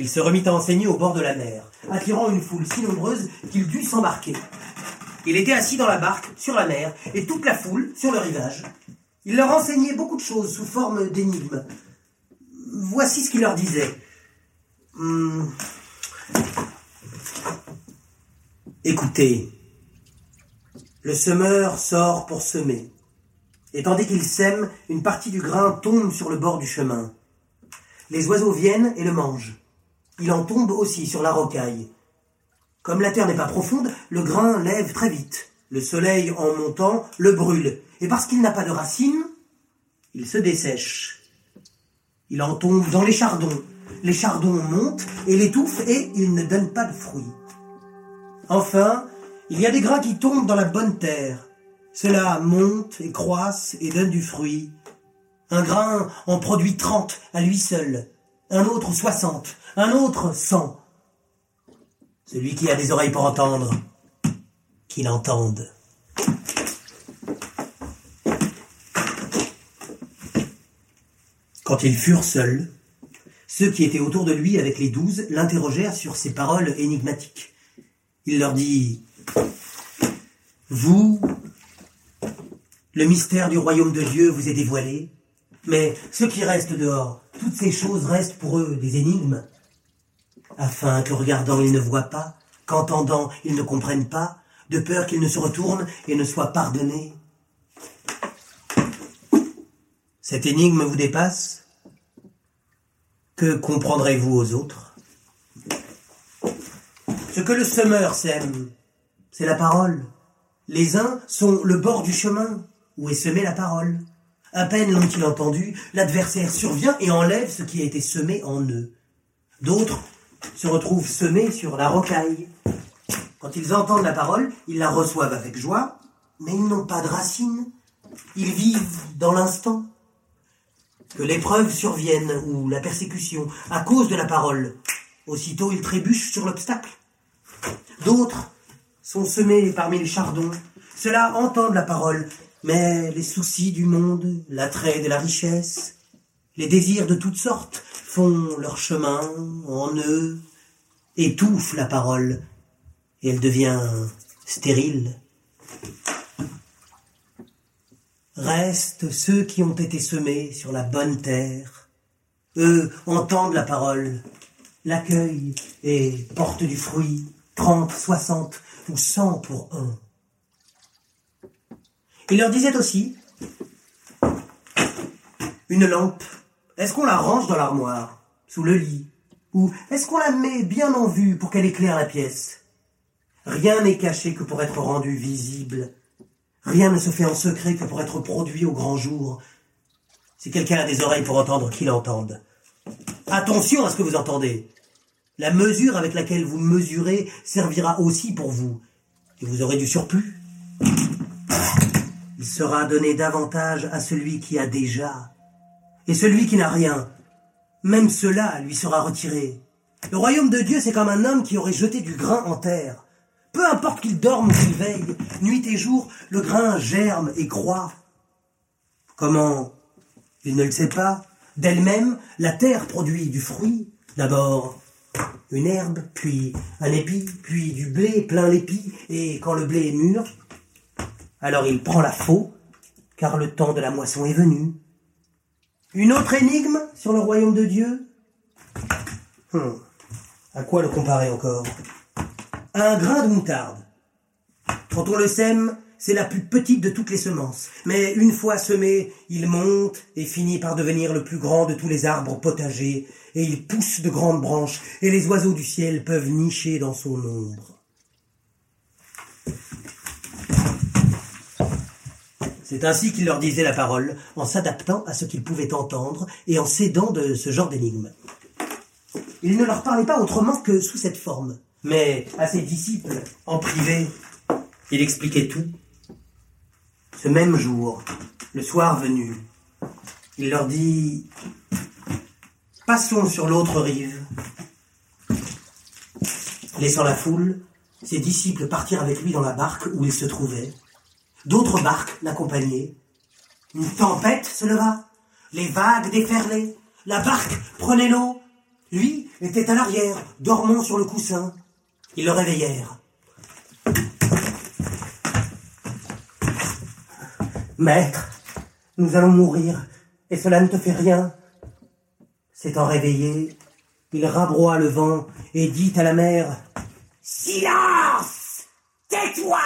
il se remit à enseigner au bord de la mer, attirant une foule si nombreuse qu'il dut s'embarquer. Il était assis dans la barque, sur la mer, et toute la foule, sur le rivage. Il leur enseignait beaucoup de choses sous forme d'énigmes. Voici ce qu'il leur disait. Hum. Écoutez, le semeur sort pour semer, et tandis qu'il sème, une partie du grain tombe sur le bord du chemin. Les oiseaux viennent et le mangent. Il en tombe aussi sur la rocaille. Comme la terre n'est pas profonde, le grain lève très vite. Le soleil, en montant, le brûle. Et parce qu'il n'a pas de racines, il se dessèche. Il en tombe dans les chardons. Les chardons montent et l'étouffent et il ne donne pas de fruits. Enfin, il y a des grains qui tombent dans la bonne terre. Cela monte et croissent et donne du fruit. Un grain en produit trente à lui seul, un autre soixante, un autre cent. Celui qui a des oreilles pour entendre, qu'il entende. Quand ils furent seuls, ceux qui étaient autour de lui avec les douze l'interrogèrent sur ces paroles énigmatiques. Il leur dit Vous, le mystère du royaume de Dieu vous est dévoilé, mais ceux qui restent dehors, toutes ces choses restent pour eux des énigmes, afin que regardant ils ne voient pas, qu'entendant ils ne comprennent pas, de peur qu'ils ne se retournent et ne soient pardonnés. Cette énigme vous dépasse? Que comprendrez-vous aux autres? Ce que le semeur sème, c'est la parole. Les uns sont le bord du chemin où est semée la parole? À peine l'ont-ils entendu, l'adversaire survient et enlève ce qui a été semé en eux. D'autres se retrouvent semés sur la rocaille. Quand ils entendent la parole, ils la reçoivent avec joie, mais ils n'ont pas de racines. Ils vivent dans l'instant. Que l'épreuve survienne ou la persécution à cause de la parole, aussitôt ils trébuchent sur l'obstacle. D'autres sont semés parmi les chardons. Ceux-là entendent la parole, mais les soucis du monde, l'attrait de la richesse, les désirs de toutes sortes font leur chemin en eux, étouffent la parole, et elle devient stérile. Restent ceux qui ont été semés sur la bonne terre. Eux entendent la parole, l'accueillent et portent du fruit, trente, soixante ou cent pour un. Il leur disait aussi, une lampe, est-ce qu'on la range dans l'armoire, sous le lit, ou est-ce qu'on la met bien en vue pour qu'elle éclaire la pièce? Rien n'est caché que pour être rendu visible. Rien ne se fait en secret que pour être produit au grand jour. Si quelqu'un a des oreilles pour entendre, qu'il entende. Attention à ce que vous entendez. La mesure avec laquelle vous mesurez servira aussi pour vous. Et vous aurez du surplus. Il sera donné davantage à celui qui a déjà. Et celui qui n'a rien, même cela lui sera retiré. Le royaume de Dieu, c'est comme un homme qui aurait jeté du grain en terre. Peu importe qu'il dorme ou qu'il veille, nuit et jour, le grain germe et croît. Comment? Il ne le sait pas. D'elle-même, la terre produit du fruit. D'abord une herbe, puis un épi, puis du blé plein l'épi, et quand le blé est mûr, alors il prend la faux, car le temps de la moisson est venu. Une autre énigme sur le royaume de Dieu? Hum, À quoi le comparer encore? Un grain de moutarde. Quand on le sème, c'est la plus petite de toutes les semences. Mais une fois semé, il monte et finit par devenir le plus grand de tous les arbres potagers, et il pousse de grandes branches, et les oiseaux du ciel peuvent nicher dans son ombre. C'est ainsi qu'il leur disait la parole, en s'adaptant à ce qu'ils pouvaient entendre et en s'aidant de ce genre d'énigmes. Il ne leur parlait pas autrement que sous cette forme, mais à ses disciples, en privé, il expliquait tout. Ce même jour, le soir venu, il leur dit Passons sur l'autre rive. Laissant la foule, ses disciples partirent avec lui dans la barque où il se trouvait. D'autres barques l'accompagnaient. Une tempête se leva, les vagues déferlaient, la barque prenait l'eau, Lui était à l'arrière, dormant sur le coussin. Ils le réveillèrent. Maître, nous allons mourir, et cela ne te fait rien. S'étant réveillé, il rabroie le vent et dit à la mer Silence Tais-toi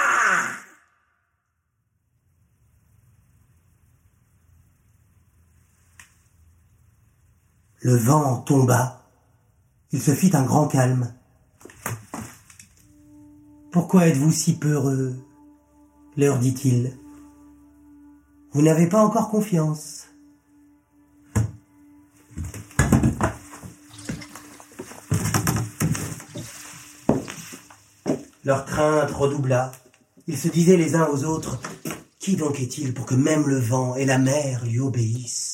Le vent tomba. Il se fit un grand calme. Pourquoi êtes-vous si peureux leur dit-il. Vous n'avez pas encore confiance. Leur crainte redoubla. Ils se disaient les uns aux autres Qui donc est-il pour que même le vent et la mer lui obéissent?